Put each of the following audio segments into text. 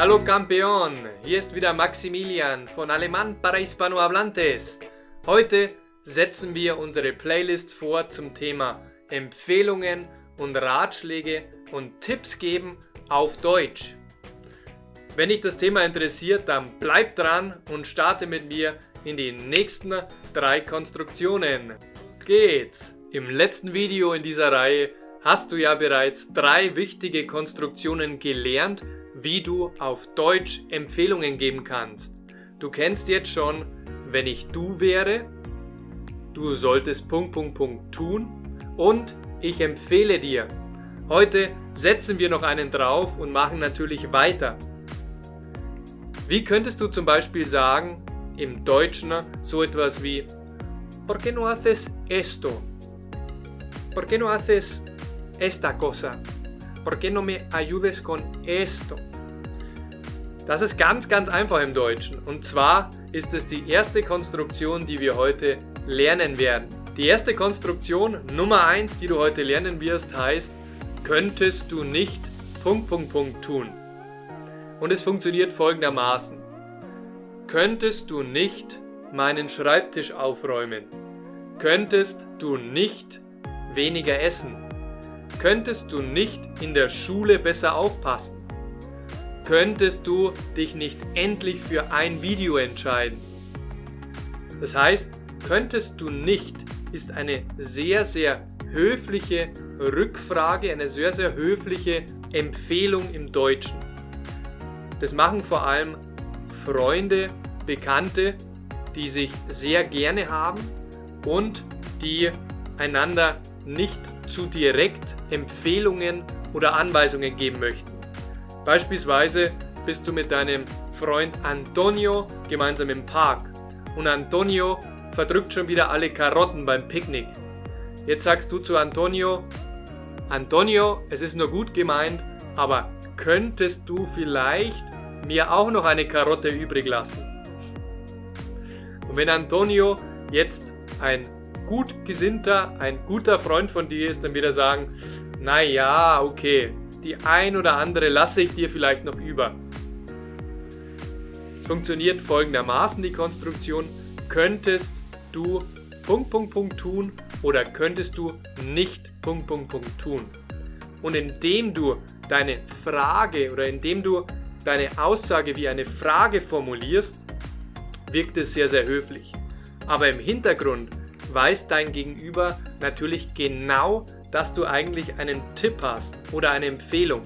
Hallo Campeón, hier ist wieder Maximilian von Alemán para Hispanohablantes. Heute setzen wir unsere Playlist vor zum Thema Empfehlungen und Ratschläge und Tipps geben auf Deutsch. Wenn dich das Thema interessiert, dann bleib dran und starte mit mir in die nächsten drei Konstruktionen. Los geht's! Im letzten Video in dieser Reihe hast du ja bereits drei wichtige Konstruktionen gelernt, wie du auf Deutsch Empfehlungen geben kannst. Du kennst jetzt schon, wenn ich du wäre, du solltest Punkt, Punkt, Punkt tun und ich empfehle dir. Heute setzen wir noch einen drauf und machen natürlich weiter. Wie könntest du zum Beispiel sagen, im Deutschen so etwas wie ¿Por qué no haces esto? ¿Por qué no haces esta cosa? ¿Por qué no me ayudes con esto? Das ist ganz, ganz einfach im Deutschen. Und zwar ist es die erste Konstruktion, die wir heute lernen werden. Die erste Konstruktion Nummer 1, die du heute lernen wirst, heißt, könntest du nicht Punkt, Punkt, Punkt tun. Und es funktioniert folgendermaßen. Könntest du nicht meinen Schreibtisch aufräumen? Könntest du nicht weniger essen? Könntest du nicht in der Schule besser aufpassen? Könntest du dich nicht endlich für ein Video entscheiden? Das heißt, könntest du nicht ist eine sehr, sehr höfliche Rückfrage, eine sehr, sehr höfliche Empfehlung im Deutschen. Das machen vor allem Freunde, Bekannte, die sich sehr gerne haben und die einander nicht zu direkt Empfehlungen oder Anweisungen geben möchten. Beispielsweise bist du mit deinem Freund Antonio gemeinsam im Park und Antonio verdrückt schon wieder alle Karotten beim Picknick. Jetzt sagst du zu Antonio, Antonio, es ist nur gut gemeint, aber könntest du vielleicht mir auch noch eine Karotte übrig lassen? Und wenn Antonio jetzt ein gut gesinnter, ein guter Freund von dir ist, dann wird er sagen, na ja, die ein oder andere lasse ich dir vielleicht noch über. Es funktioniert folgendermaßen die Konstruktion, könntest du Punkt, Punkt, Punkt tun oder könntest du nicht Punkt, Punkt, Punkt tun. Und indem du deine Frage oder indem du deine Aussage wie eine Frage formulierst, wirkt es sehr, sehr höflich. Aber im Hintergrund weiß dein Gegenüber natürlich genau, dass du eigentlich einen Tipp hast oder eine Empfehlung.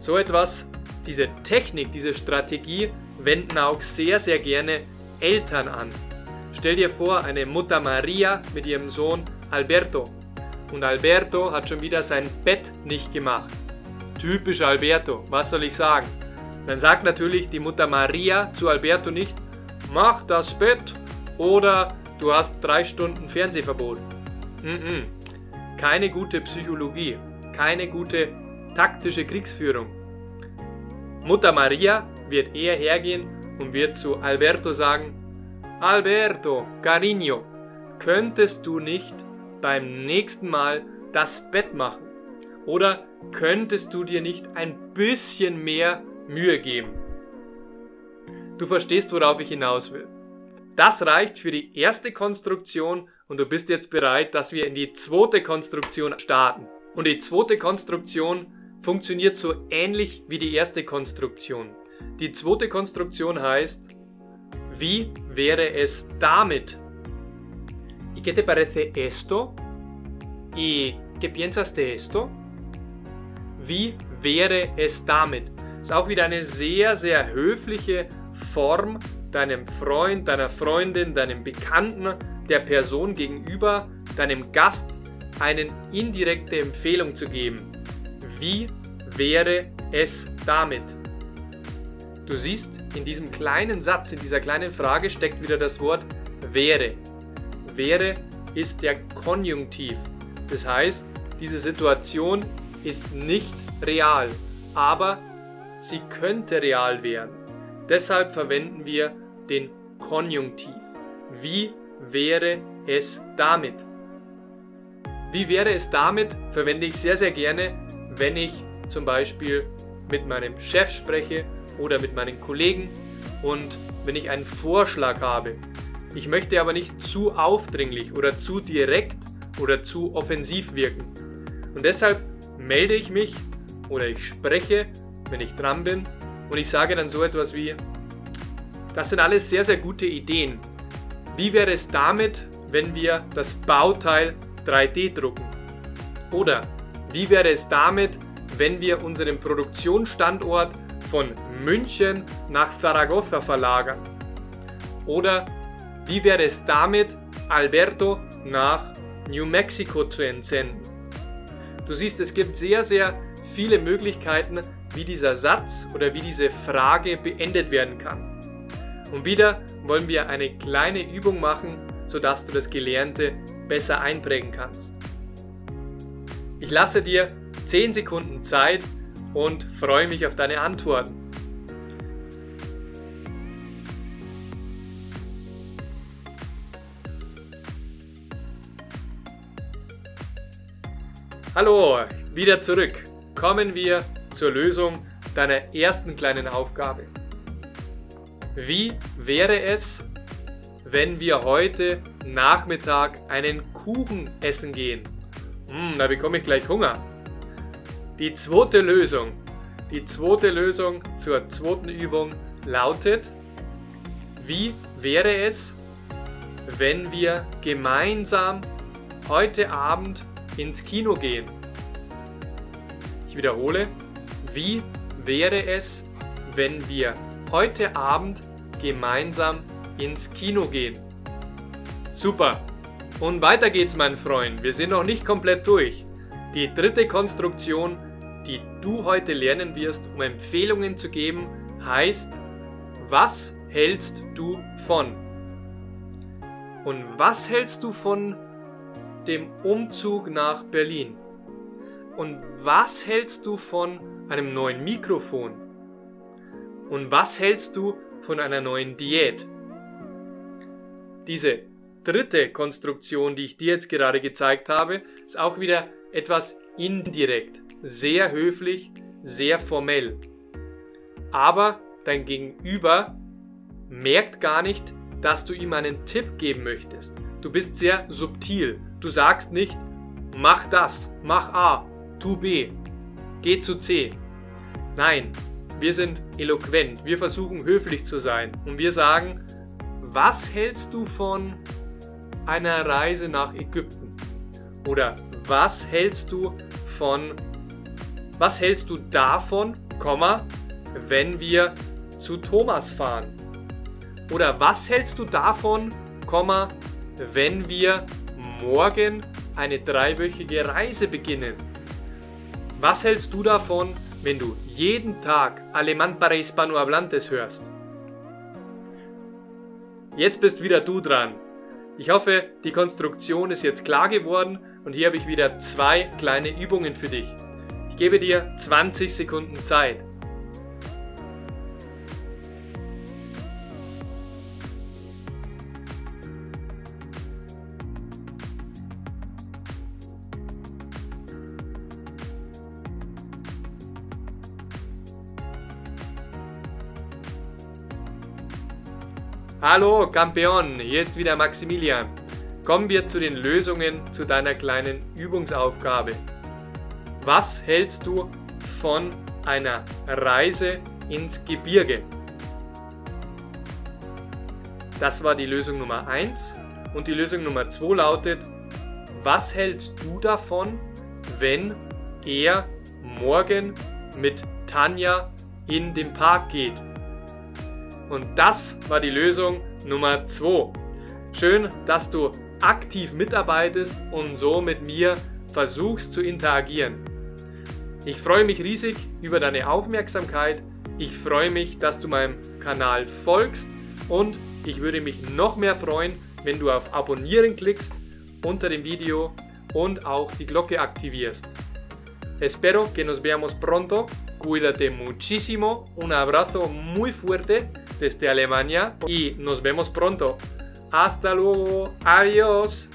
So etwas, diese Technik, diese Strategie wenden auch sehr, sehr gerne Eltern an. Stell dir vor, eine Mutter Maria mit ihrem Sohn Alberto. Und Alberto hat schon wieder sein Bett nicht gemacht. Typisch Alberto, was soll ich sagen? Dann sagt natürlich die Mutter Maria zu Alberto nicht, mach das Bett oder du hast drei Stunden Fernsehverbot. Mm -mm. Keine gute Psychologie, keine gute taktische Kriegsführung. Mutter Maria wird eher hergehen und wird zu Alberto sagen, Alberto, Cariño, könntest du nicht beim nächsten Mal das Bett machen? Oder könntest du dir nicht ein bisschen mehr Mühe geben? Du verstehst, worauf ich hinaus will. Das reicht für die erste Konstruktion und du bist jetzt bereit, dass wir in die zweite Konstruktion starten. Und die zweite Konstruktion funktioniert so ähnlich wie die erste Konstruktion. Die zweite Konstruktion heißt, wie wäre es damit? ¿Y qué te parece esto? ¿Y qué piensas de esto? Wie wäre es damit? Ist auch wieder eine sehr, sehr höfliche Form, deinem Freund, deiner Freundin, deinem Bekannten, der Person gegenüber, deinem Gast eine indirekte Empfehlung zu geben. Wie wäre es damit? Du siehst, in diesem kleinen Satz, in dieser kleinen Frage steckt wieder das Wort wäre. Wäre ist der Konjunktiv. Das heißt, diese Situation ist nicht real, aber sie könnte real werden. Deshalb verwenden wir den Konjunktiv. Wie wäre es damit? Wie wäre es damit verwende ich sehr, sehr gerne, wenn ich zum Beispiel mit meinem Chef spreche oder mit meinen Kollegen und wenn ich einen Vorschlag habe. Ich möchte aber nicht zu aufdringlich oder zu direkt oder zu offensiv wirken. Und deshalb melde ich mich oder ich spreche, wenn ich dran bin und ich sage dann so etwas wie, das sind alles sehr, sehr gute Ideen. Wie wäre es damit, wenn wir das Bauteil 3D drucken? Oder wie wäre es damit, wenn wir unseren Produktionsstandort von München nach Zaragoza verlagern? Oder wie wäre es damit, Alberto nach New Mexico zu entsenden? Du siehst, es gibt sehr, sehr viele Möglichkeiten, wie dieser Satz oder wie diese Frage beendet werden kann. Und wieder wollen wir eine kleine Übung machen, sodass du das Gelernte besser einprägen kannst. Ich lasse dir 10 Sekunden Zeit und freue mich auf deine Antworten. Hallo, wieder zurück. Kommen wir zur Lösung deiner ersten kleinen Aufgabe. Wie wäre es, wenn wir heute Nachmittag einen Kuchen essen gehen? Hm, da bekomme ich gleich Hunger. Die zweite Lösung, die zweite Lösung zur zweiten Übung lautet, wie wäre es, wenn wir gemeinsam heute Abend ins Kino gehen. Ich wiederhole, wie wäre es, wenn wir heute Abend gemeinsam ins Kino gehen? Super! Und weiter geht's, mein Freund. Wir sind noch nicht komplett durch. Die dritte Konstruktion, die du heute lernen wirst, um Empfehlungen zu geben, heißt, was hältst du von? Und was hältst du von dem Umzug nach Berlin. Und was hältst du von einem neuen Mikrofon? Und was hältst du von einer neuen Diät? Diese dritte Konstruktion, die ich dir jetzt gerade gezeigt habe, ist auch wieder etwas indirekt, sehr höflich, sehr formell. Aber dein Gegenüber merkt gar nicht, dass du ihm einen Tipp geben möchtest. Du bist sehr subtil. Du sagst nicht, mach das, mach A, tu B, geh zu C. Nein, wir sind eloquent, wir versuchen höflich zu sein und wir sagen, was hältst du von einer Reise nach Ägypten? Oder was hältst du von, was hältst du davon, Komma, wenn wir zu Thomas fahren? Oder was hältst du davon, Komma, wenn wir morgen eine dreiwöchige Reise beginnen. Was hältst du davon, wenn du jeden Tag Alemán para Hispanohablantes hörst? Jetzt bist wieder du dran. Ich hoffe, die Konstruktion ist jetzt klar geworden und hier habe ich wieder zwei kleine Übungen für dich. Ich gebe dir 20 Sekunden Zeit. Hallo Campeon, hier ist wieder Maximilian. Kommen wir zu den Lösungen zu deiner kleinen Übungsaufgabe. Was hältst du von einer Reise ins Gebirge? Das war die Lösung Nummer 1 und die Lösung Nummer 2 lautet, was hältst du davon, wenn er morgen mit Tanja in den Park geht? Und das war die Lösung Nummer 2. Schön, dass du aktiv mitarbeitest und so mit mir versuchst zu interagieren. Ich freue mich riesig über deine Aufmerksamkeit. Ich freue mich, dass du meinem Kanal folgst und ich würde mich noch mehr freuen, wenn du auf Abonnieren klickst unter dem Video und auch die Glocke aktivierst. Espero que nos veamos pronto. Cuídate muchísimo. Un abrazo muy fuerte desde Alemania y nos vemos pronto. Hasta luego. Adiós.